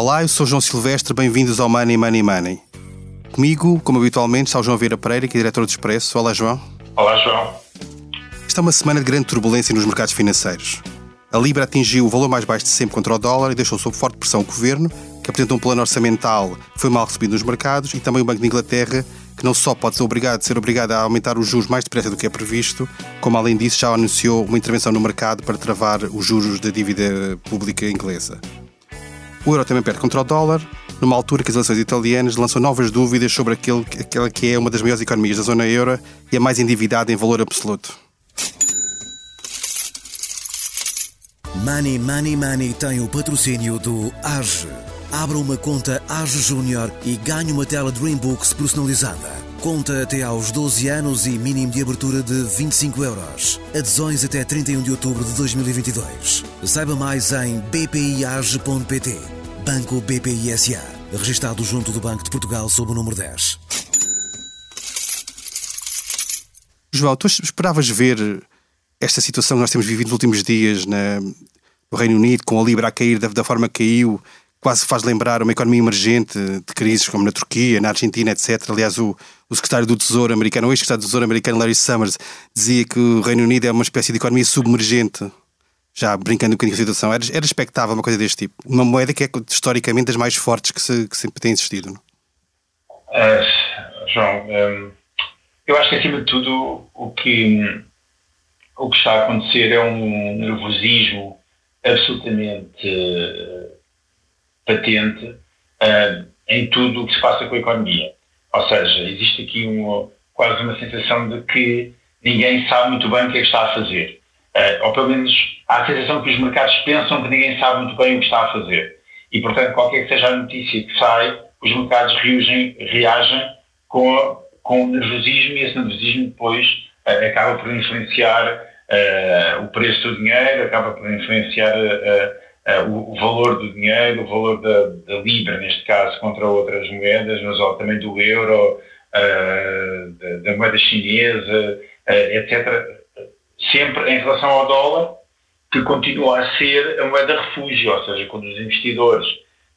Olá, eu sou João Silvestre, bem-vindos ao Money Money Money. Comigo, como habitualmente, está o João Vieira Pereira, que é diretor do Expresso. Olá, João. Olá, João. Esta é uma semana de grande turbulência nos mercados financeiros. A Libra atingiu o valor mais baixo de sempre contra o dólar e deixou sob forte pressão o governo, que apresenta um plano orçamental que foi mal recebido nos mercados, e também o Banco de Inglaterra, que não só pode ser obrigado, ser obrigado a aumentar os juros mais depressa do que é previsto, como além disso já anunciou uma intervenção no mercado para travar os juros da dívida pública inglesa. O euro também perde contra o dólar, numa altura que as eleições italianas lançam novas dúvidas sobre aquele, aquela que é uma das maiores economias da zona euro e a mais endividada em valor absoluto. Money Money Money tem o patrocínio do AGE. Abra uma conta AGE Júnior e ganhe uma tela Dreambooks personalizada. Conta até aos 12 anos e mínimo de abertura de 25 euros. Adesões até 31 de outubro de 2022. Saiba mais em bpiage.pt. Banco BPI SA. Registado junto do Banco de Portugal sob o número 10. João, tu esperavas ver esta situação que nós temos vivido nos últimos dias na, no Reino Unido, com a Libra a cair da, da forma que caiu, quase faz lembrar uma economia emergente de crises como na Turquia, na Argentina, etc. Aliás, o, o secretário do Tesouro americano, o ex-secretário do Tesouro americano, Larry Summers, dizia que o Reino Unido é uma espécie de economia submergente. Já brincando um bocadinho com a situação, era, era expectável uma coisa deste tipo. Uma moeda que é historicamente das mais fortes que, se, que sempre tem existido. Não? Uh, João, um, eu acho que acima de tudo o que, o que está a acontecer é um nervosismo absolutamente uh, patente uh, em tudo o que se passa com a economia. Ou seja, existe aqui um, quase uma sensação de que ninguém sabe muito bem o que é que está a fazer. Uh, ou pelo menos há a sensação que os mercados pensam que ninguém sabe muito bem o que está a fazer. E, portanto, qualquer que seja a notícia que sai, os mercados reagem, reagem com, com nervosismo e esse nervosismo depois uh, acaba por influenciar uh, o preço do dinheiro, acaba por influenciar o, o, valor do dinheiro, o valor da, da, libra, neste caso, contra outras moedas, mas também do euro, da, da, moeda chinesa, etc. Sempre em relação ao dólar, que continua a ser a moeda refúgio, ou seja, quando os investidores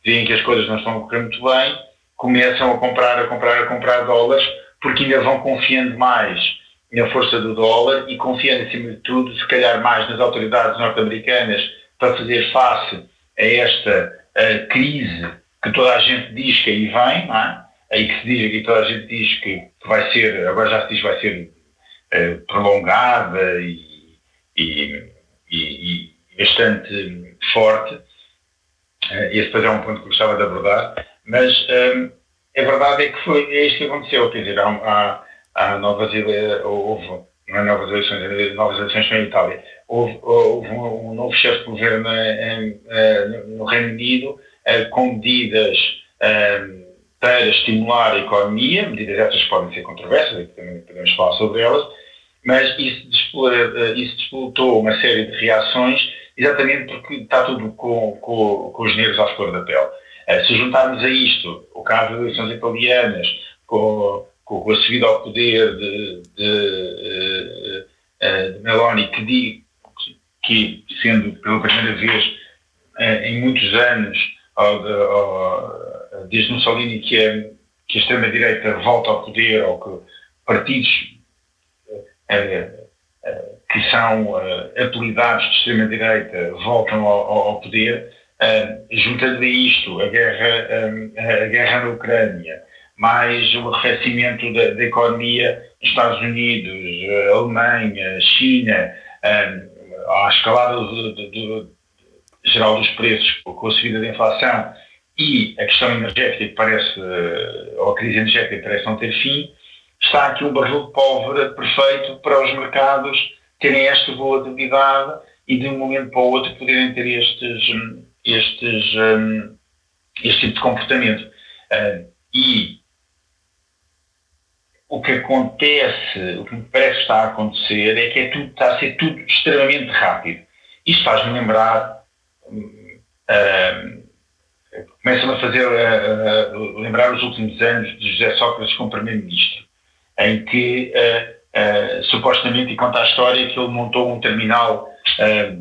veem que as coisas não estão a correr muito bem, começam a comprar, a comprar, a comprar dólares, porque ainda vão confiando mais na força do dólar e confiando, acima de tudo, se calhar mais nas autoridades norte-americanas para fazer face a esta a crise que toda a gente diz que aí vem, não é? aí que se diz, que toda a gente diz que vai ser, agora já se diz que vai ser prolongada e, e, e, e, bastante forte. Uh, esse depois é um ponto que gostava de abordar, mas um, a verdade é que foi, é isto que aconteceu, quer dizer, há, há novas houve, é novas eleições, novas eleições em Itália. Houve, houve um, um, novo chefe de governo em, em, no Reino Unido eh, com medidas para estimular a economia, medidas essas podem ser controversas, podemos falar sobre elas, mas isso, eh, isso despolutou uma série de reações exatamente porque está tudo com, com, com os nervos à flor da pele. Eh, se juntarmos a isto o caso das eleições italianas, com com a subida ao poder de, de, eh, de Meloni, que, que, sendo pela primeira vez em muitos anos, desde Mussolini, que, é, que a extrema-direita volta ao poder, ou que partidos que são apelidados de extrema-direita voltam ao, ao poder, juntando a isto a guerra, a guerra na Ucrânia, mais o arrefecimento da, da economia nos Estados Unidos, eh, Alemanha, China, a escalada do, do, do, geral dos preços com a subida da inflação e a questão energética que parece, eh, ou a crise energética parece não ter fim, está aqui um barril de pólvora perfeito para os mercados terem esta volatilidade e de um momento para o outro poderem ter estes, estes, um, este tipo de comportamento. Uh, e o que acontece, o que me parece que está a acontecer é que é tudo, está a ser tudo extremamente rápido. Isto faz-me lembrar, uh, começa-me a fazer uh, uh, lembrar os últimos anos de José Sócrates como Primeiro-Ministro, em que supostamente, e conta a história, que ele montou um terminal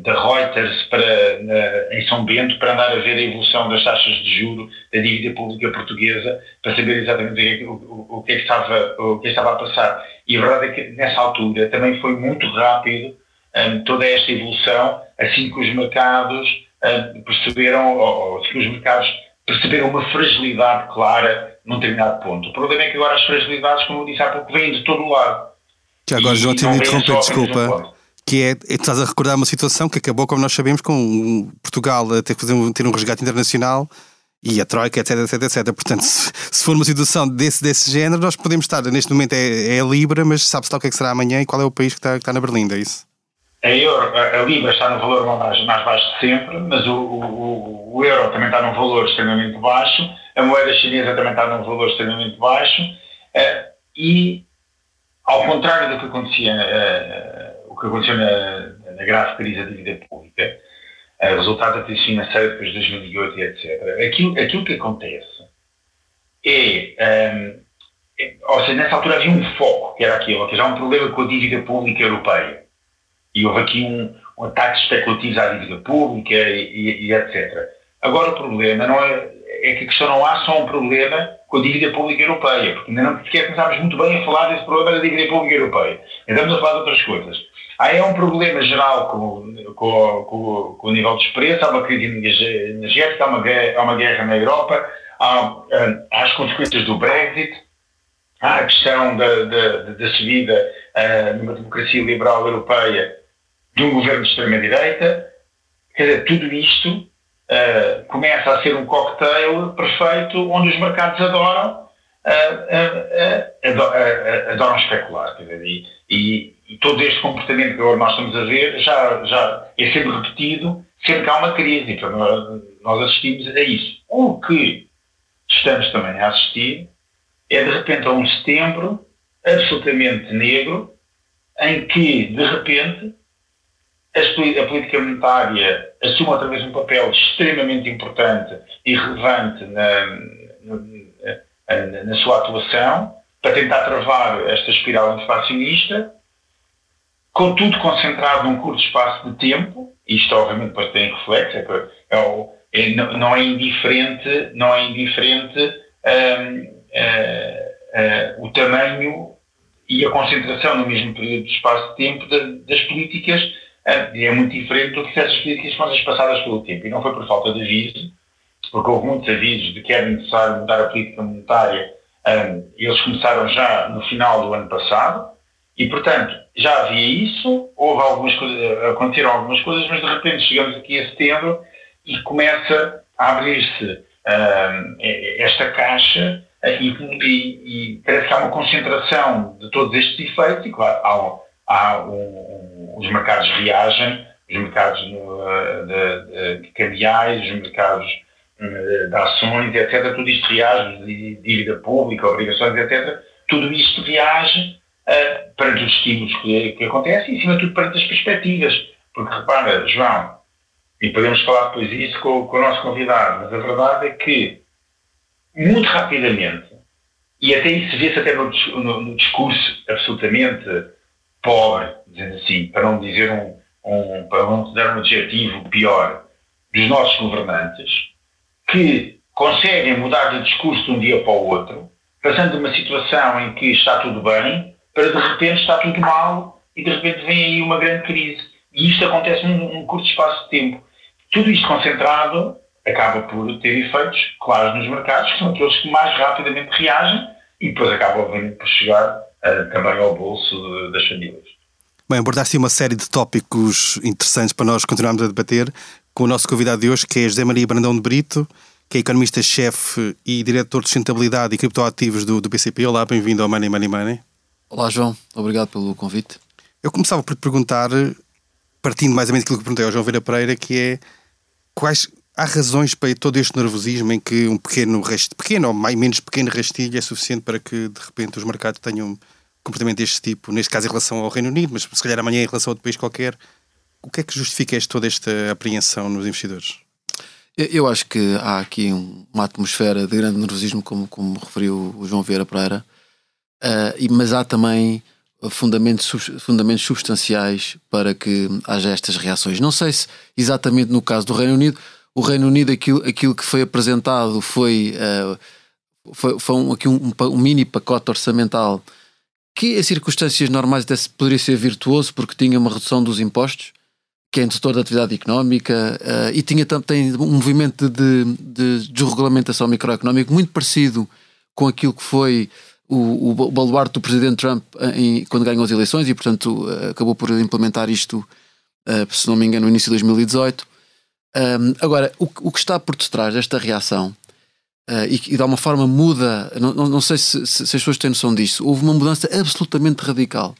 da Reuters para, em São Bento para andar a ver a evolução das taxas de juro da dívida pública portuguesa para saber exatamente o, o, o, que, é que estava, o que estava a passar. E a verdade é que nessa altura também foi muito rápido um, toda esta evolução, assim que os mercados perceberam, ou, assim que os mercados perceberam uma fragilidade clara num determinado ponto. O problema é que agora as fragilidades, como eu disse há pouco, vêm de todo o lado. Que agora, João, te interromper, desculpa que é, é, estás a recordar uma situação que acabou, como nós sabemos, com Portugal a ter que fazer um, ter um resgate internacional e a Troika, etc, etc, etc. Portanto, se, se, for uma situação desse, desse género, nós podemos estar, neste momento é, é a Libra, mas sabe-se lá o que, é que será amanhã e qual é o país que está, que está na Berlinda, é isso? A, euro, a, Libra está no valor mais, mais baixo de sempre, mas o, o, o, euro também está num valor extremamente baixo, a moeda chinesa também está num valor extremamente baixo, uh, e ao contrário do que acontecia uh, que aconteceu na, na grave crise da dívida pública, uh, resultado da crise financeira depois de 2008 e etc. Aquilo, aquilo que acontece é, um, é, ou seja, nessa altura havia um foco, que era aquilo, ou seja, há um problema com a dívida pública europeia. E houve aqui um, um ataque especulativo à dívida pública e, e, e, etc. Agora o problema não é, é que a questão não há só um problema com a dívida pública europeia, porque ainda não sequer começámos muito bem a falar desse problema da dívida pública europeia. Estamos a falar de outras coisas. Há é um problema geral com, com, com, com o nível de preços, há uma crise energética, há uma, há uma guerra na Europa, há, há, as consequências do Brexit, há a questão da, da, da subida uh, numa democracia liberal europeia de um governo de extrema-direita. Quer dizer, tudo isto uh, começa a ser um cocktail perfeito onde os mercados adoram, uh, adoram, adoram especular. E, e e todo este comportamento que agora nós estamos a ver já, já é sempre repetido sempre que há uma crise. Então, nós assistimos a isso. O que estamos também a assistir é, de repente, a um setembro absolutamente negro, em que, de repente, a política monetária assume outra vez um papel extremamente importante e relevante na, na, na sua atuação para tentar travar esta espiral inflacionista com tudo concentrado num curto espaço de tempo, isto obviamente depois tem reflexo, é, é, é, não é indiferente, não é indiferente um, uh, uh, o tamanho e a concentração no mesmo período de espaço de tempo de, das políticas uh, é muito diferente do que essas políticas foram passadas pelo tempo. E não foi por falta de aviso, porque houve muitos avisos de que era necessário mudar a política monetária. Um, eles começaram já no final do ano passado, e, portanto, já havia isso, houve algumas coisas, aconteceram algumas coisas, mas de repente chegamos aqui a setembro e começa a abrir-se uh, esta caixa e, e, e, parece que há uma concentração de todos estes efeitos e, claro, há, há os mercados reagem, os mercados no, uh, de, de, cambiais, os mercados hum, de ações, etc. Tudo isto reage, dívida pública, obrigações, etc. Tudo isto reage uh, perante os estímulos que, que acontecem e, acima de tudo, perante as perspectivas. Porque, repara, João, e podemos falar depois disso com, com o nosso convidado, mas a verdade é que, muito rapidamente, e até isso vê-se até no, no, no, discurso absolutamente pobre, dizendo assim, para não dizer um, um, para não dar um adjetivo pior, dos nossos governantes, que conseguem mudar de discurso de um dia para o outro, passando de uma situação em que está tudo bem para de repente está tudo mal e de repente vem aí uma grande crise. E isto acontece num, num curto espaço de tempo. Tudo isto concentrado acaba por ter efeitos claros nos mercados, que são aqueles que mais rapidamente reagem e depois acaba, obviamente, por chegar também ao bolso das famílias. Bem, abordaste uma série de tópicos interessantes para nós continuarmos a debater com o nosso convidado de hoje, que é José Maria Brandão de Brito, que é economista-chefe e diretor de sustentabilidade e criptoativos do, do BCP. Olá, bem-vindo ao Money Money Money. Olá, João. Obrigado pelo convite. Eu começava por te perguntar, partindo mais ou menos daquilo que perguntei ao João Vera Pereira, que é quais há razões para todo este nervosismo em que um pequeno rastilho, pequeno ou mais, menos pequeno rastilho é suficiente para que de repente os mercados tenham um comportamento deste tipo, neste caso em relação ao Reino Unido, mas se calhar amanhã em relação a outro país qualquer. O que é que justifica toda esta apreensão nos investidores? Eu acho que há aqui uma atmosfera de grande nervosismo, como, como referiu o João Vieira Pereira, Uh, mas há também fundamentos, fundamentos substanciais para que haja estas reações. Não sei se exatamente no caso do Reino Unido, o Reino Unido, aquilo, aquilo que foi apresentado foi, uh, foi, foi um, aqui um, um, mini pacote orçamental que em circunstâncias normais até poderia ser virtuoso porque tinha uma redução dos impostos, que é indutor da atividade económica uh, e tinha também um movimento de, de desregulamentação microeconómica muito parecido com aquilo que foi o, o baluarte do presidente Trump eh, em, quando ganhou as eleições e, portanto, acabou por implementar isto, uh, se não me engano, no início de 2018. Um, agora, o, o, que está por detrás desta reação uh, e, e de alguma forma muda, não, não, não sei se, se, as pessoas têm noção disso, houve uma mudança absolutamente radical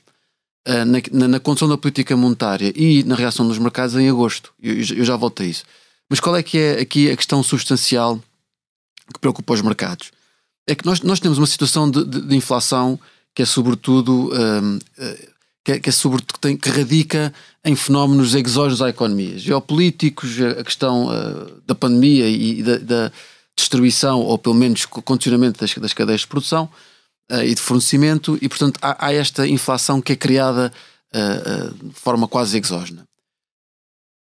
uh, na, na, na, condução da política monetária e na reação dos mercados em agosto. Eu, eu, já volto a isso. Mas qual é que é aqui a questão substancial que preocupa os mercados? É que nós, nós temos uma situação de, de, de inflação que é sobretudo um, que, que, é sobretudo, que, tem, que radica em fenómenos exógenos à economia, geopolíticos, a questão uh, da pandemia e da, da, destruição, ou pelo menos condicionamento das, das cadeias de produção uh, e de fornecimento, e portanto há, há esta inflação que é criada uh, de forma quase exógena.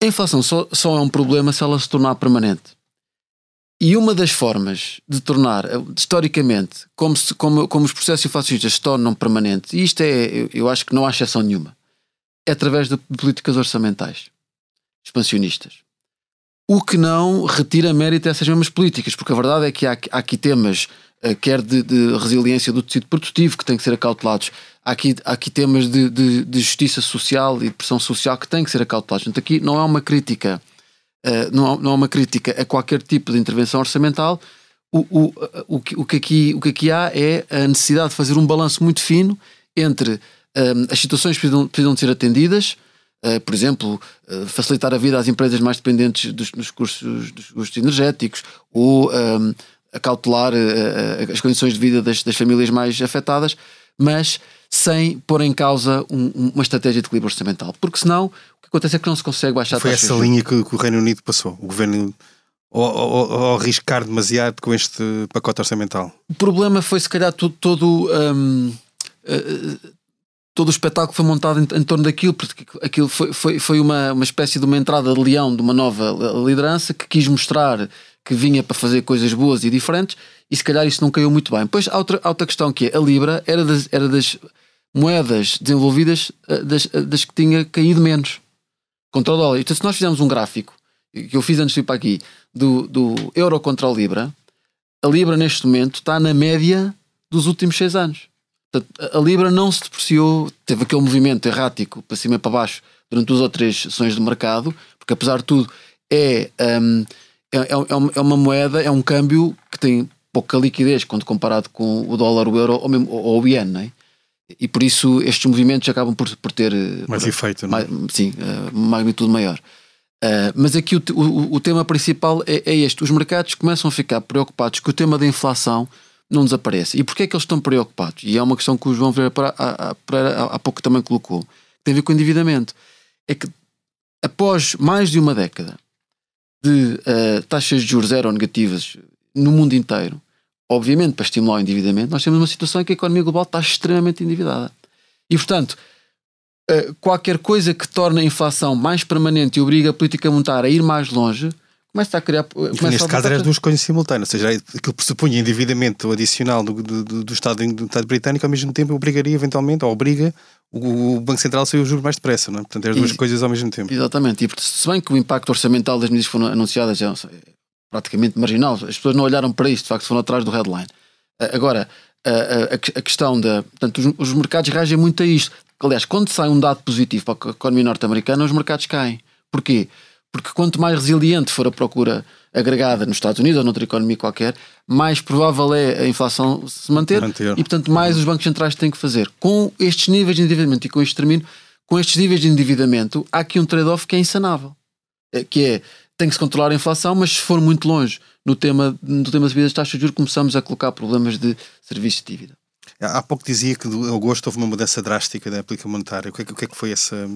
A inflação só, só é um problema se ela se tornar permanente. E uma das formas de tornar, historicamente, como, se, como, como os processos inflacionistas se tornam permanentes, e isto é, eu, eu acho que não há exceção nenhuma, é através de políticas orçamentais expansionistas. O que não retira mérito a essas mesmas políticas, porque a verdade é que há, há aqui temas, uh, quer de, de, resiliência do tecido produtivo, que têm que ser acautelados, há aqui, há aqui temas de, de, de justiça social e de pressão social que têm que ser acautelados. Portanto, aqui não é uma crítica, uh, não, não é uma crítica a qualquer tipo de intervenção orçamental. O, o, o, que, o, que aqui, o que aqui há é a necessidade de fazer um balanço muito fino entre um, as situações que precisam, precisam de ser atendidas, uh, por exemplo, uh, facilitar a vida às empresas mais dependentes dos, dos, cursos, dos custos energéticos, ou um, acautelar uh, as condições de vida das, das, famílias mais afetadas, mas sem pôr em causa um, uma estratégia de equilíbrio orçamental. Porque senão o que acontece é que não se consegue baixar Foi essa linha que, que, o Reino Unido passou. O governo ou, arriscar demasiado com este pacote orçamental? O problema foi, se calhar, todo, todo um, todo o espetáculo foi montado em, em, torno daquilo, porque aquilo foi, foi, foi uma, uma espécie de uma entrada de leão de uma nova liderança que quis mostrar que vinha para fazer coisas boas e diferentes e se calhar isso não caiu muito bem. Pois há outra, outra questão que é, a Libra era das, era das moedas desenvolvidas eh, das, eh, das que tinha caído menos contra o dólar. Então se nós fizermos um gráfico, que eu fiz antes de ir para aqui, do, do euro contra a Libra, a Libra neste momento está na média dos últimos seis anos. Portanto, a Libra não se depreciou, teve aquele movimento errático para cima e para baixo durante duas ou três sessões de mercado, porque apesar de tudo é, um, é, é, é, uma moeda, é um câmbio que tem pouca liquidez quando comparado com o dólar, o euro ou, mesmo, ou o ien, não é? E por isso estes movimentos acabam por, por ter eh, mais por, efeito, não é? sim, uh, magnitude maior. Uh, mas aqui o, o, o tema principal é, é, este: os mercados começam a ficar preocupados com o tema da inflação não desaparece. E porquê é que eles estão preocupados? E é uma questão que o João Vera há, pouco também colocou. Tem a ver com o endividamento. É que após mais de uma década de uh, taxas de juros zero negativas no mundo inteiro, obviamente para estimular o endividamento, nós temos uma situação em que a economia global está extremamente endividada. E portanto, uh, qualquer coisa que torne a inflação mais permanente e obriga a política monetária a ir mais longe começa a criar. Começa neste caso eram as duas coisas simultâneas, ou seja, aquilo pressupunha endividamento adicional do, do, do, Estado, do Estado britânico, ao mesmo tempo obrigaria eventualmente, ou obriga o, o Banco Central a sair os juros mais depressa, não é? Portanto, é as duas e, coisas ao mesmo tempo. Exatamente, e se bem que o impacto orçamental das medidas que foram anunciadas é praticamente marginal, as pessoas não olharam para isso, de facto foram atrás do headline. Agora, a, a, a questão da. Portanto, os, os mercados reagem muito a isto. Aliás, quando sai um dado positivo para a economia norte-americana, os mercados caem. Porquê? Porque quanto mais resiliente for a procura agregada nos Estados Unidos ou noutra economia qualquer, mais provável é a inflação se manter, manter. e, portanto, mais os bancos centrais têm que fazer. Com estes níveis de endividamento e com este termino, com estes níveis de endividamento, há aqui um trade-off que é insanável. É, que é, tem que se controlar a inflação, mas se for muito longe no tema, no tema das taxas de juros, começamos a colocar problemas de serviços de dívida. Há pouco dizia que em agosto houve uma mudança drástica da aplicação monetária. O que, é, o que é que foi essa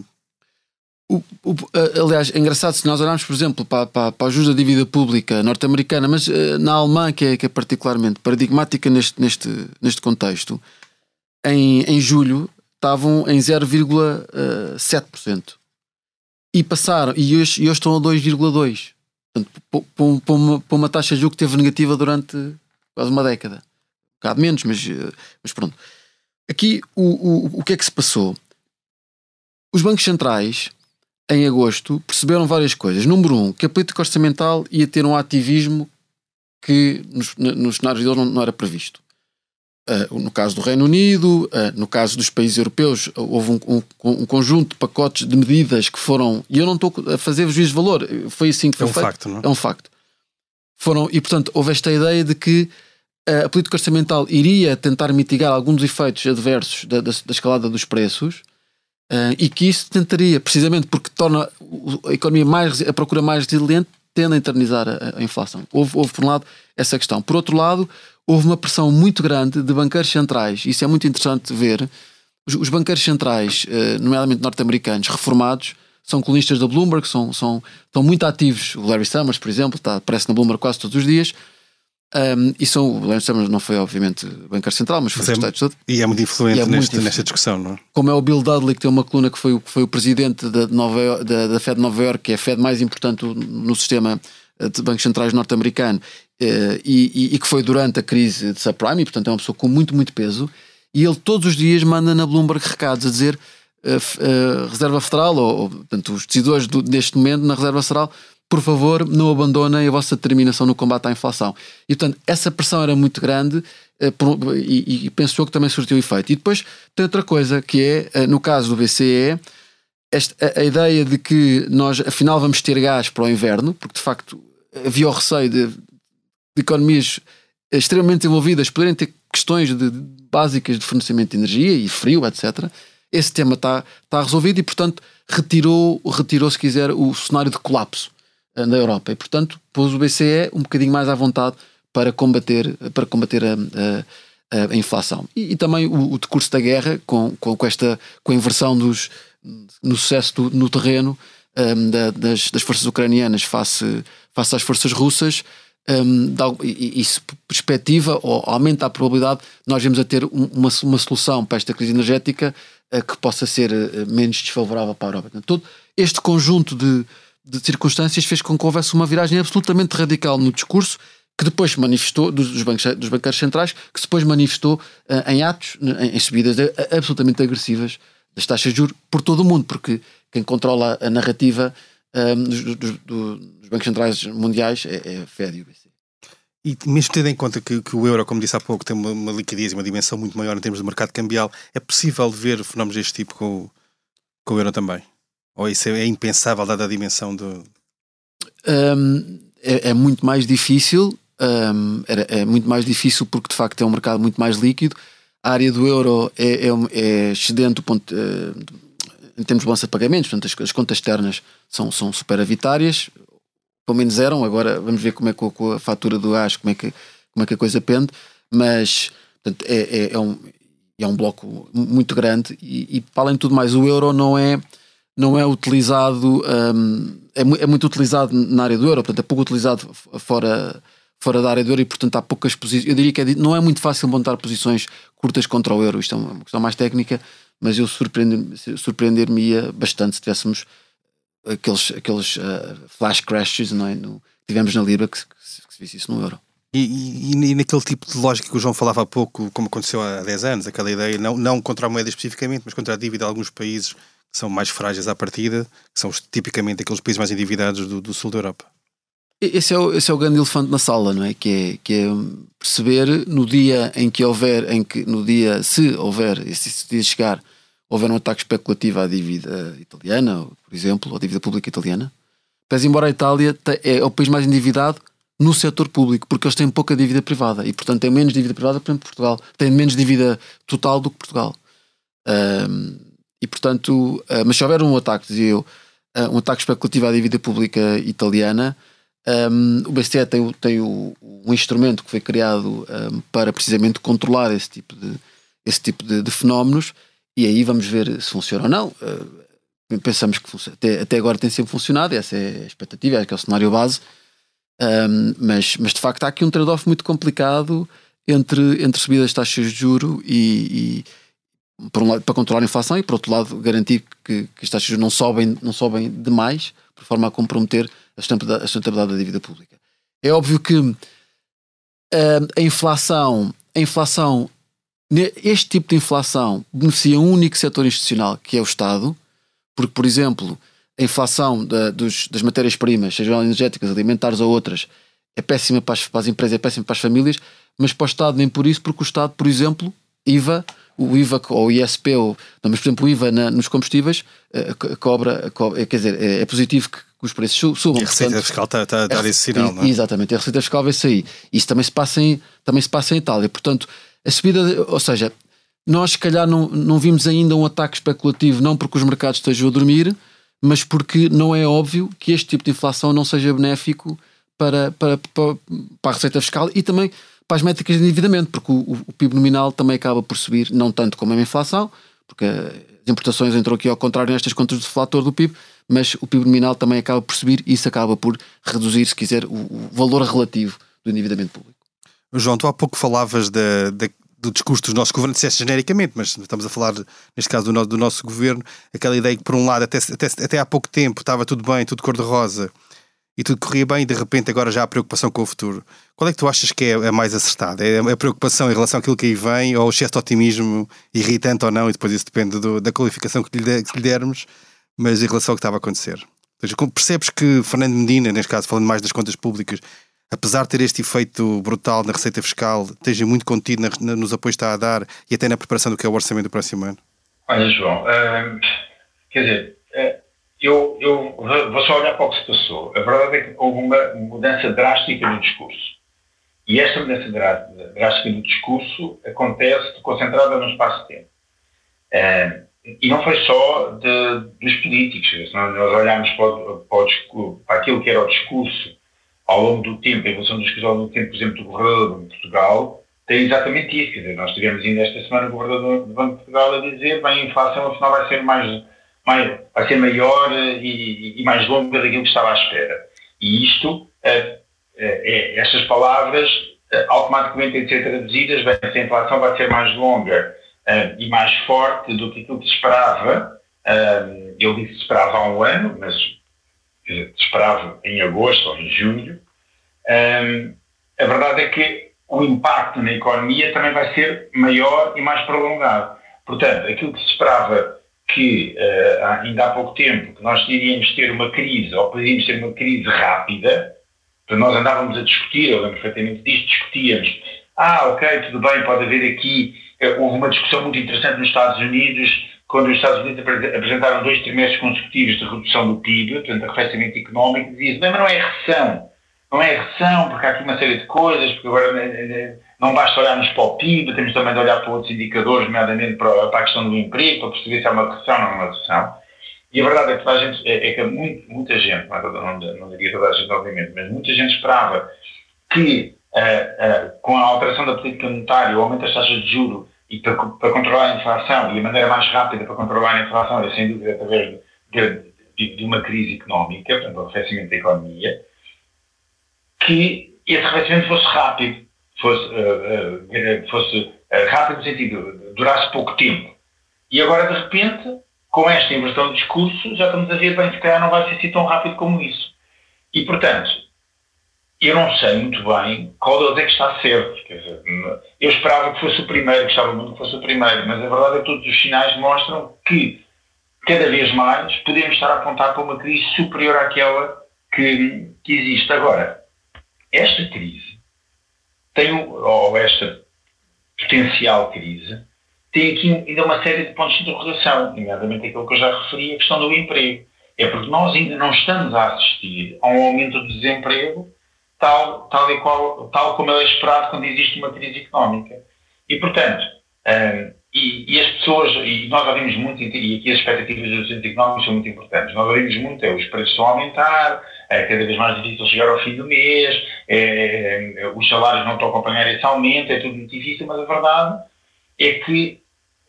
o, o, aliás, é engraçado se nós olharmos, por exemplo, para, para, para a ajuda da dívida pública norte-americana, mas uh, na Alemanha, que é, que é particularmente paradigmática neste, neste, neste contexto, em, em julho estavam em 0,7%. E passaram, e hoje, hoje estão a 2,2%. Portanto, para uma, uma taxa de juros que teve negativa durante quase uma década. Um bocado menos, mas, eh, mas pronto. Aqui o, o, o que é que se passou? Os bancos centrais, em agosto, perceberam várias coisas. Número um, que a política orçamental ia ter um ativismo que nos, nos cenários deles não, não era previsto. Uh, no caso do Reino Unido, uh, no caso dos países europeus, houve um, um, um, conjunto de pacotes de medidas que foram. E eu não estou a fazer juízo de valor, foi assim que foi é um feito. Facto, não? É um facto. Foram, e portanto, houve esta ideia de que uh, a política orçamental iria tentar mitigar alguns dos efeitos adversos da, da, da escalada dos preços. e que isso tentaria, precisamente porque torna a economia mais, a procura mais resiliente, tende a internizar a, a inflação. Houve, houve, por um lado, essa questão. Por outro lado, houve uma pressão muito grande de banqueiros centrais, isso é muito interessante ver. Os, os banqueiros centrais, eh, nomeadamente norte-americanos, reformados, são colunistas da Bloomberg, são, são, estão muito ativos. O Larry Summers, por exemplo, está, aparece na Bloomberg quase todos os dias. Um, e são, o Larry Summers não foi, obviamente, banqueiro central, mas foi mas é, todo. E é muito influente é neste, muito nesta discussão, não é? Como é o Bill Dudley, que tem uma coluna que foi, foi o presidente da, Nova, da, da Fed de Nova York, que é a Fed mais importante no sistema eh, de bancos centrais norte-americano, e, e, e, que foi durante a crise de subprime, e portanto é uma pessoa com muito, muito peso, e ele todos os dias manda na Bloomberg recados a dizer uh, uh, Reserva Federal, ou, ou portanto, os decisores do, neste momento na Reserva Federal, por favor, não abandonem a vossa determinação no combate à inflação. E, portanto, essa pressão era muito grande uh, e, e penso eu que também surtiu efeito. E depois tem outra coisa, que é, no caso do BCE, esta, a, a, ideia de que nós afinal vamos ter gás para o inverno, porque de facto havia o receio de, de economias extremamente envolvidas poderem ter questões de, básicas de fornecimento de energia e frio, etc. Esse tema está, está resolvido e, portanto, retirou, retirou, se quiser, o cenário de colapso na Europa e, portanto, pôs o BCE um bocadinho mais à vontade para combater, para combater a, a, a inflação. E, e também o, o, decurso da guerra, com, com, com, esta, com a inversão dos, no sucesso do, no terreno um, da, das, das forças ucranianas face, face às forças russas, um, isso perspectiva ou aumenta a probabilidade de nós vamos a ter uma, uma solução para esta crise energética uh, que possa ser uh, menos desfavorável para a Europa. todo este conjunto de, de circunstâncias fez com que houvesse uma viragem absolutamente radical no discurso que depois manifestou, dos, bancos, dos banqueiros centrais, que depois manifestou uh, em atos, em, em subidas absolutamente agressivas das taxas de juros por todo o mundo, porque quem controla a narrativa um, dos, dos, dos, bancos centrais mundiais é, é a Fed e o BCE. E mesmo tendo em conta que, que, o euro, como disse há pouco, tem uma, uma, liquidez e uma dimensão muito maior em termos de mercado cambial, é possível ver fenómenos deste tipo com, com o euro também? Ou isso é, é impensável dada a dimensão do. Um, é, é, muito mais difícil, um, é, é, muito mais difícil porque de facto é um mercado muito mais líquido. A área do euro é, é, é excedente do ponto, uh, em termos de balança de pagamentos, portanto, as, as, contas externas são, são superavitárias, pelo menos eram. Agora vamos ver como é que com a fatura do gás, como é que, como é que a coisa pende, mas portanto, é, é, é um, é um bloco muito grande e, e, para além de tudo mais, o euro não é não é utilizado, um, é, é, muito utilizado na área do euro, portanto é pouco utilizado fora, fora da área do euro e portanto há poucas posições. Eu diria que é, não é muito fácil montar posições curtas contra o euro, isto é uma questão mais técnica, mas eu surpreender-me surpreender bastante se tivéssemos aqueles, aqueles uh, flash crashes não é? tivemos na Libra que, que, que se visse isso no euro. E, e, e, naquele tipo de lógica que o João falava há pouco, como aconteceu há 10 anos, aquela ideia, não, não contra a moeda especificamente, mas contra a dívida de alguns países que são mais frágeis à partida, que são tipicamente aqueles países mais endividados do, do sul da Europa. Esse é, o, esse é o grande elefante na sala, não é? Que, é? que é perceber no dia em que houver, em que, no dia, se houver, se esse dia chegar, houver um ataque especulativo à dívida italiana, por exemplo, à dívida pública italiana, pese embora a Itália é o país mais endividado no setor público, porque eles têm pouca dívida privada e, portanto, têm menos dívida privada, por exemplo, Portugal tem menos dívida total do que Portugal. Um, e portanto, uh, mas se houver um ataque, dizia eu, uh, um ataque especulativo à dívida pública italiana, um, o BCE tem, tem o, um instrumento que foi criado um, para precisamente controlar esse tipo de, esse tipo de, de, fenómenos. E aí vamos ver se funciona ou não. Uh, pensamos que até, até, agora tem sempre funcionado, essa é a expectativa, é é o cenário base, um, mas, mas de facto há aqui um trade-off muito complicado entre, entre subidas de taxas de juro e, e por um lado, para controlar a inflação e, por outro lado, garantir que, que as taxas de juros não sobem, não sobem demais, por forma a comprometer a sustentabilidade da dívida pública. É óbvio que uh, a inflação, a inflação, este tipo de inflação beneficia um único setor institucional, que é o Estado, porque, por exemplo, a inflação da, dos, das matérias-primas, sejam energéticas, alimentares ou outras, é péssima para as, para as empresas, é péssima para as famílias, mas para o Estado nem por isso, porque o Estado, por exemplo, IVA o IVA ou o ISP, ou, não, mas por exemplo o IVA na, nos combustíveis uh, cobra, cobra, quer dizer, é, é positivo que, que, os preços subam. E a Receita portanto, Fiscal está, está a dar esse sinal, não é? Exatamente, a Receita Fiscal vê-se aí. Isso também se, passa em, também se passa em Itália. Portanto, a subida, ou seja, nós se calhar não, não vimos ainda um ataque especulativo, não porque os mercados estejam a dormir, mas porque não é óbvio que este tipo de inflação não seja benéfico para, para, para, para a Receita Fiscal e também para as métricas de endividamento, porque o, o, PIB nominal também acaba por subir, não tanto como a inflação, porque as importações entram aqui ao contrário nestas contas do deflator do PIB, mas o PIB nominal também acaba por subir e isso acaba por reduzir, se quiser, o, o valor relativo do endividamento público. João, tu há pouco falavas da, da, do discurso dos nossos governos, disseste genericamente, mas estamos a falar, neste caso, do, do nosso governo, aquela ideia que, por um lado, até, até, até há pouco tempo estava tudo bem, tudo cor-de-rosa, e tudo corria bem e de repente agora já há preocupação com o futuro. Qual é que tu achas que é a mais acertada? É a preocupação em relação àquilo que aí vem ou o excesso de otimismo irritante ou não? E depois isso depende do, da qualificação que lhe, que lhe dermos, mas em relação ao que estava a acontecer. Seja, percebes que Fernando Medina, neste caso falando mais das contas públicas, apesar de ter este efeito brutal na receita fiscal, esteja muito contido na, na, nos apoios que está a dar e até na preparação do que é o orçamento do próximo ano? Olha, João, hum, quer dizer, uh, eu, eu vou só olhar para o que se passou. A verdade é que houve uma mudança drástica no discurso. E esta mudança drástica no discurso acontece concentrada num espaço de tempo. E não foi só de, dos políticos. Se nós olharmos para, para, para, aquilo que era o discurso ao longo do tempo, em relação ao discurso ao longo do tempo, por exemplo, do governador de Portugal, tem exatamente isso. Quer dizer, nós tivemos ainda esta semana o governador do Banco de Portugal a dizer bem, a inflação afinal vai ser mais mais, vai ser maior eh, e, e, mais longa daquilo que estava à espera. E isto, é, é, estas palavras automaticamente têm de ser traduzidas, bem, se a inflação vai ser mais longa e mais forte do que aquilo que se esperava, eu disse que esperava há um ano, mas dizer, esperava em agosto ou em junho, a verdade é que o impacto na economia também vai ser maior e mais prolongado. Portanto, aquilo que se esperava que uh, ainda há pouco tempo que nós iríamos ter uma crise, ou poderíamos ter uma crise rápida, então nós andávamos a discutir, eu lembro perfeitamente disto, discutíamos, ah, ok, tudo bem, pode haver aqui, uh, houve uma discussão muito interessante nos Estados Unidos, quando os Estados Unidos apresentaram dois trimestres consecutivos de redução do PIB, portanto, arrefecimento económico, dizia mas não é recessão, não é recessão, porque há aqui uma série de coisas, porque agora eh, não basta olharmos para o PIB, temos também de olhar para outros indicadores, nomeadamente para, para a questão do emprego, para perceber se há uma recessão ou não é uma recessão. E a verdade é que, toda a gente, é, é que muito, muita gente, não, não, não diria toda a gente, obviamente, mas muita gente esperava que, uh, uh, com a alteração da política monetária, o aumento das taxas de juro e para, para, controlar a inflação, e a maneira mais rápida para controlar a inflação é, sem dúvida, através de, de, de uma crise económica, portanto, o arrefecimento da economia, que esse arrefecimento fosse rápido fosse, uh, fosse uh, rápido no sentido, durasse pouco tempo. E agora, de repente, com esta inversão de discurso, já estamos a ver, bem, se calhar não vai ser assim tão rápido como isso. E, portanto, eu não sei muito bem qual deles é que está certo. Dizer, eu esperava que fosse o primeiro, gostava muito que fosse o primeiro, mas a verdade é que todos os sinais mostram que, cada vez mais, podemos estar a apontar para uma crise superior àquela que, que existe. Agora, esta crise tem, ou esta potencial crise, tem aqui ainda uma série de pontos de interrogação, nomeadamente aquilo que eu já referi, a questão do emprego. É porque nós ainda não estamos a assistir a um aumento do desemprego tal, tal, e qual, tal como ele é esperado quando existe uma crise económica. E, portanto, um, e, e, as pessoas, e nós ouvimos muito, e aqui as expectativas dos económicos são muito importantes, nós ouvimos muito, é, os preços a aumentar, é cada vez mais difícil chegar ao fim do mês, é, é, os salários não estão a acompanhar esse aumento, é tudo muito difícil, mas a verdade é que,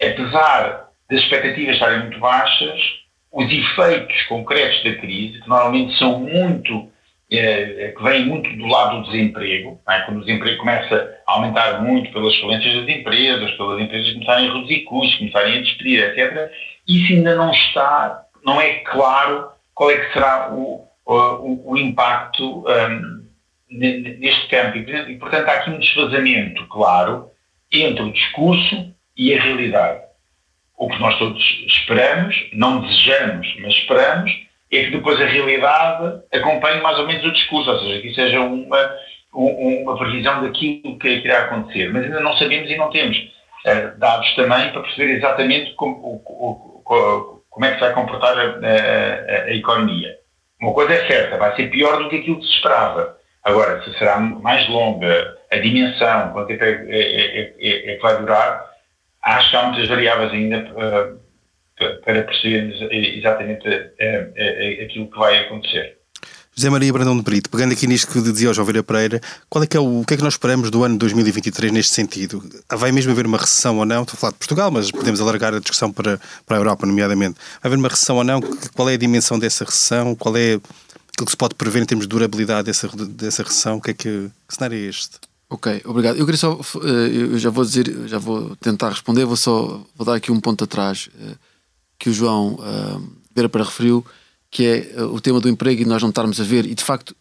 apesar das expectativas estarem muito baixas, os efeitos concretos da crise, que normalmente são muito é, que vem muito do lado do desemprego, é? quando o desemprego começa a aumentar muito pelas falências das empresas, pelas empresas começarem a reduzir custos, começarem a despedir, etc., isso ainda não está, não é claro qual é que será o, o, o impacto um, neste campo. E, portanto, há aqui um desfazamento claro entre o discurso e a realidade. O que nós todos esperamos, não desejamos, mas esperamos, é que depois a realidade acompanhe mais ou menos o discurso, ou seja, que seja uma, uma previsão daquilo que irá acontecer. Mas ainda não sabemos e não temos uh, dados também para perceber exatamente como, como é que vai comportar a, a, a, economia. Uma coisa é certa, vai ser pior do que aquilo que se esperava. Agora, se será mais longa, a dimensão, quanto tempo é, é, é, é que vai durar, acho que há muitas variáveis ainda uh, para percebermos exatamente uh, uh, aquilo que vai acontecer. José Maria Brandão de Brito, pegando aqui nisto que dizia o João Vieira Pereira, qual é que é o, o que é que nós esperamos do ano 2023 neste sentido? Vai mesmo haver uma recessão ou não? Estou a falar de Portugal, mas podemos alargar a discussão para, para a Europa, nomeadamente. Vai haver uma recessão ou não? Qual é a dimensão dessa recessão? Qual é aquilo que se pode prever em termos de durabilidade dessa, dessa recessão? O que é que, que cenário é este? Ok, obrigado. Eu queria só, eh, eu já vou dizer, já vou tentar responder, vou só vou dar aqui um ponto atrás eh, que o João uh, Vera para referiu que é o tema do emprego e nós não estarmos a ver, e de facto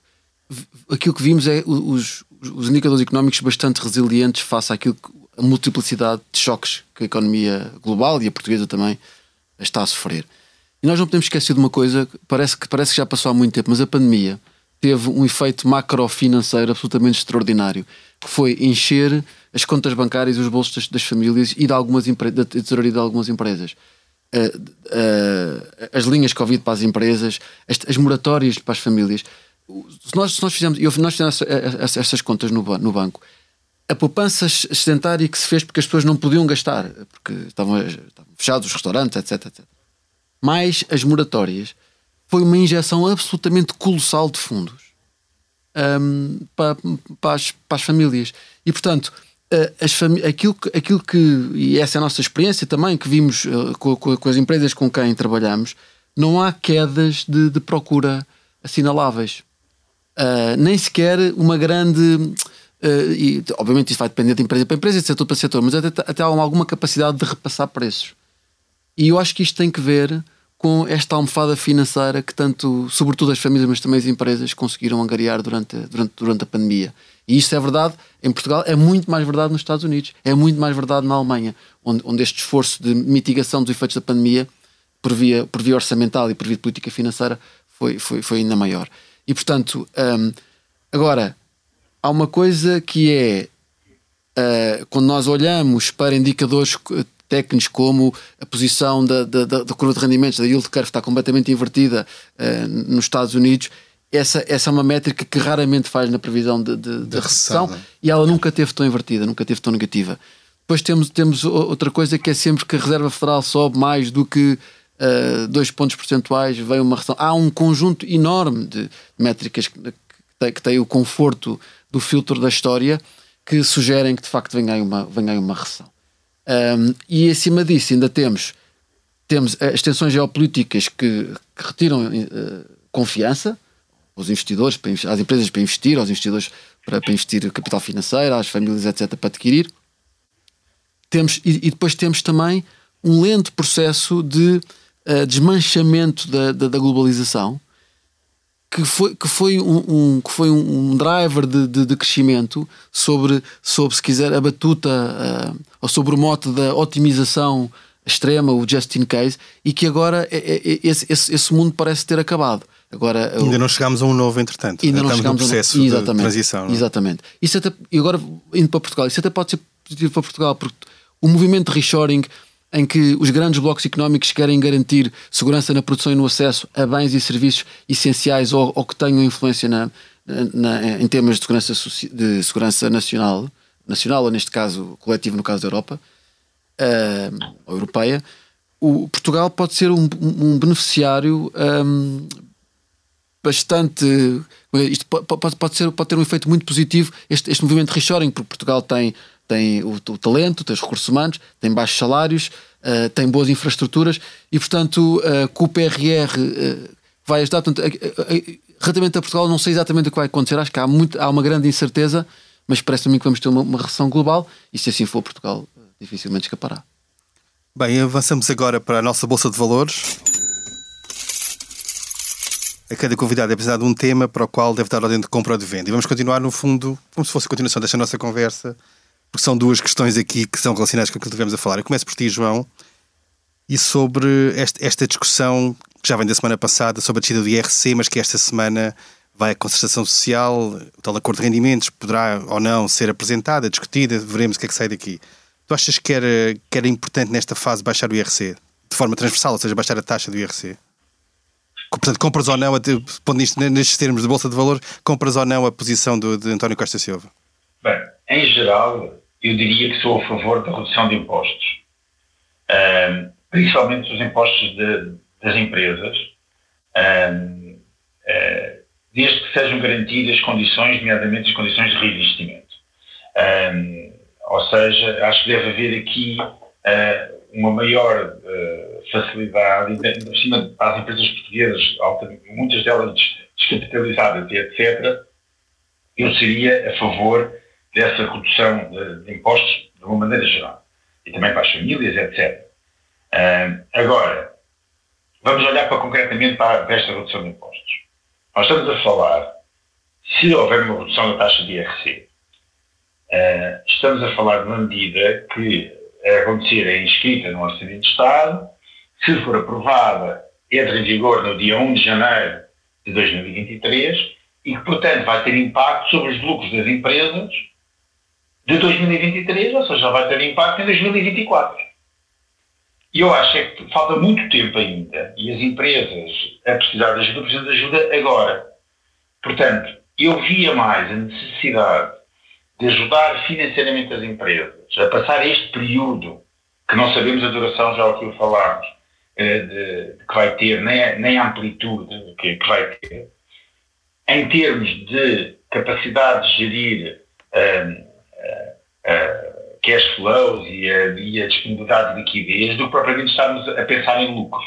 aquilo que vimos é os, os indicadores económicos bastante resilientes face àquilo que, a multiplicidade de choques que a economia global e a portuguesa também está a sofrer. E nós não podemos esquecer de uma coisa, parece que, parece que já passou há muito tempo, mas a pandemia teve um efeito macrofinanceiro absolutamente extraordinário, que foi encher as contas bancárias e os bolsos das, das famílias e de algumas da tesouraria de algumas empresas uh, as linhas Covid para as empresas, as, as, moratórias para as famílias. Se nós, se nós fizemos, eu, nós fizemos essas contas no, no banco, a poupança sedentária que se fez porque as pessoas não podiam gastar, porque estavam, estavam fechados os restaurantes, etc, etc. Mais as moratórias, foi uma injeção absolutamente colossal de fundos um, para, para, as, para as famílias. E, portanto, aquilo, que, aquilo que, e essa é a nossa experiência também, que vimos uh, com, com, as empresas com quem trabalhamos, não há quedas de, de procura assinaláveis. Uh, nem sequer uma grande. Uh, e, obviamente isso vai depender de empresa para empresa, de setor para setor, mas até, até há alguma capacidade de repassar preços. E eu acho que isto tem que ver com esta almofada financeira que tanto, sobretudo as famílias, mas também as empresas conseguiram angariar durante, durante, durante a pandemia. E isto é verdade em Portugal, é muito mais verdade nos Estados Unidos, é muito mais verdade na Alemanha, onde, onde este esforço de mitigação dos efeitos da pandemia, por via, por via orçamental e por via de política financeira, foi, foi, foi ainda maior. E portanto, um, agora, há uma coisa que é uh, quando nós olhamos para indicadores técnicos como a posição da, da, da curva de rendimentos, da yield curve está completamente invertida uh, nos Estados Unidos, essa, essa é uma métrica que raramente faz na previsão de, de, de recessão e ela nunca teve tão invertida, nunca teve tão negativa. Depois temos, temos outra coisa que é sempre que a Reserva Federal sobe mais do que uh, dois pontos percentuais, vem uma recessão. Há um conjunto enorme de métricas que, que, que tem o conforto do filtro da história que sugerem que de facto venha aí uma, venha aí uma recessão. Um, e acima disso ainda temos, temos as tensões geopolíticas que, que retiram uh, confiança aos investidores, para, às empresas para investir, aos investidores para, para investir capital financeiro, às famílias, etc., para adquirir. Temos, e, e depois temos também um lento processo de uh, desmanchamento da, da, da globalização que foi, que foi, um, um que foi um, driver de, de, de, crescimento sobre, sobre, se quiser, a batuta uh, ou sobre o mote da otimização extrema, o just in case, e que agora é, é, é, esse, esse, esse, mundo parece ter acabado. Agora, ainda eu, não chegámos a um novo, entretanto. Ainda não Estamos num processo exatamente, de transição. É? Exatamente. Isso até, e agora, indo para Portugal, isso até pode ser positivo para Portugal, porque o movimento de reshoring em que os grandes blocos económicos querem garantir segurança na produção e no acesso a bens e serviços essenciais ou, ou que tenham influência na, na, em temas de segurança, de segurança nacional, nacional ou neste caso coletivo no caso da Europa uh, ou europeia, o Portugal pode ser um, um beneficiário um, bastante. Isto pode, pode, ser, pode ter um efeito muito positivo, este, este movimento de reshoring, porque Portugal tem tem o, o, talento, tem os recursos humanos, tem baixos salários, uh, tem boas infraestruturas e, portanto, uh, com o PRR uh, vai ajudar. Portanto, relativamente a Portugal, não sei exatamente o que vai acontecer. Acho que há, muito, há uma grande incerteza, mas parece-me que vamos ter uma, uma recessão global e se assim for, Portugal dificilmente escapará. Bem, avançamos agora para a nossa Bolsa de Valores. A cada convidado é de um tema para o qual deve dar ordem de compra ou de venda. E vamos continuar, no fundo, como se fosse a continuação desta nossa conversa, porque são duas questões aqui que são relacionadas com aquilo que tivemos a falar. Eu começo por ti, João, e sobre esta discussão que já vem da semana passada sobre a descida do IRC, mas que esta semana vai à concertação social, o tal acordo de rendimentos poderá ou não ser apresentada, discutida, veremos o que é que sai daqui. Tu achas que era, que era importante nesta fase baixar o IRC? De forma transversal, ou seja, baixar a taxa do IRC? Portanto, compras ou não, pondo isto nestes termos de Bolsa de Valor, compras ou não a posição do, de António Costa Silva? Bem, em geral, eu diria que sou a favor da redução de impostos. Um, principalmente os impostos de, das empresas, um, uh, eh, desde que sejam garantidas condições, nomeadamente as condições de reinvestimento. Um, ou seja, acho que deve haver aqui uh, uma maior uh, facilidade, por cima as empresas portuguesas, muitas delas descapitalizadas etc., eu seria a favor dessa redução de, de, impostos de uma maneira geral. E também para as famílias, etc. Uh, agora, vamos olhar para, concretamente para, esta redução de impostos. Nós estamos a falar, se houver uma redução da taxa de IRC, uh, estamos a falar de uma medida que a acontecer é inscrita no Orçamento de Estado, se for aprovada, entra em vigor no dia 1 de janeiro de 2023 e que, portanto, vai ter impacto sobre os lucros das empresas de 2023, ou seja, vai ter impacto em 2024. E eu acho é que falta muito tempo ainda e as empresas a precisar de ajuda precisam de ajuda agora. Portanto, eu via mais a necessidade de ajudar financeiramente as empresas a passar este período, que não sabemos a duração, já aqui o falámos, eh, de, que vai ter, nem nem a amplitude que, que, vai ter, em termos de capacidade de gerir uh, uh, uh, cash flows e a, e a, disponibilidade de liquidez, do que propriamente estarmos a pensar em lucros.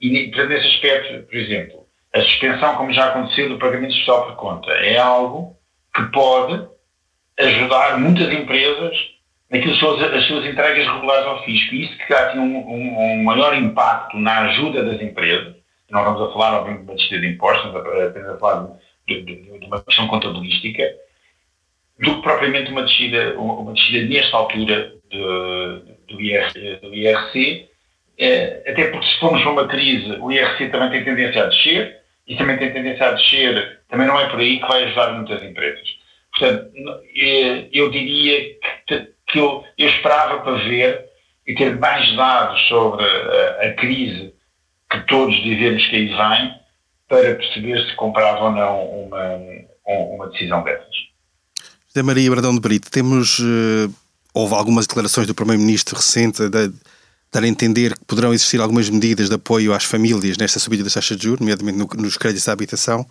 e, nesse aspecto, por exemplo, a suspensão, como já aconteceu, do pagamento social por conta, é algo que pode ajudar muitas empresas naquilo que são as, as, suas entregas regulares ao fisco. E isso que já tinha um, um, um, maior impacto na ajuda das empresas. Não vamos a falar, obviamente, de uma descida de impostos, estamos apenas a falar de, de, de, uma questão contabilística, do que propriamente uma descida, uma descida nesta altura do, IR, do IRC, é, até porque se formos para uma crise, o IRC também tem tendência a descer, e também tem tendência a descer, também não é por aí que vai ajudar muitas empresas. Portanto, eh, eu diria que, que eu, eu, esperava para ver e ter mais dados sobre a, a, crise que todos dizemos que aí vem para perceber se comprava ou não uma, uma decisão dessas. José Maria Bradão de Brito, temos, uh, houve algumas declarações do Primeiro-Ministro recente de dar a entender que poderão existir algumas medidas de apoio às famílias nesta subida das taxas de juros, nomeadamente no, nos créditos à habitação.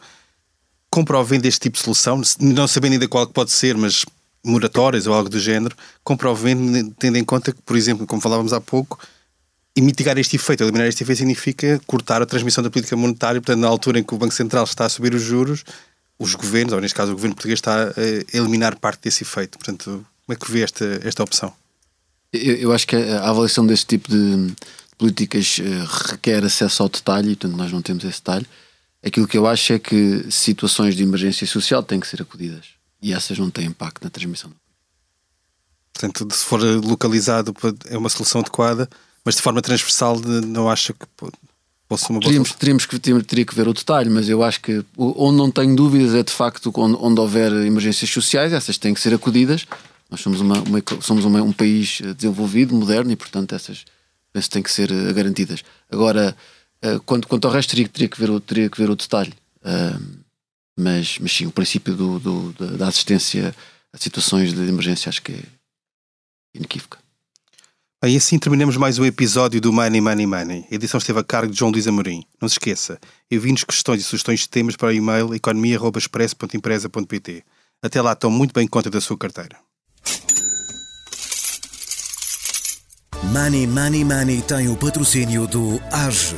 Compra ou vende este tipo de solução, não sabendo ainda qual pode ser, mas moratórias ou algo do género, vende, tendo em conta que, por exemplo, como falávamos há pouco, e mitigar este efeito, eliminar este efeito significa cortar a transmissão da política monetária, portanto, na altura em que o Banco Central está a subir os juros, os governos, ou neste caso o governo português, está a eliminar parte desse efeito. Portanto, como é que vê esta, esta opção? Eu, eu acho que a avaliação deste tipo de políticas eh, requer acesso ao detalhe, portanto nós não temos esse detalhe. Aquilo que eu acho é que situações de emergência social têm que ser acudidas e essas não têm impacto na transmissão. Portanto, se for localizado, é uma solução adequada, mas de forma transversal, não acho que fosse uma boa teríamos, teríamos que, teria que ver o detalhe, mas eu acho que onde não tenho dúvidas é de facto onde, onde houver emergências sociais, essas têm que ser acudidas nós somos, uma, uma somos uma, um país eh, desenvolvido, moderno e, portanto, essas penso têm que ser uh, garantidas. Agora, uh, quanto, quanto ao resto, teria, teria, que, ver o, teria que ver o detalhe. Uh, mas, mas sim, o princípio do, do, da assistência a situações de emergência acho que é inequívoca. Bem, assim terminamos mais um episódio do Money Money Money. A edição esteve a cargo de João Luís Amorim. Não se esqueça, envie-nos questões e sugestões de temas para o e-mail economia.express.empresa.pt. Até lá, estão muito bem conta da sua carteira. Money Money Money tem o patrocínio do AGE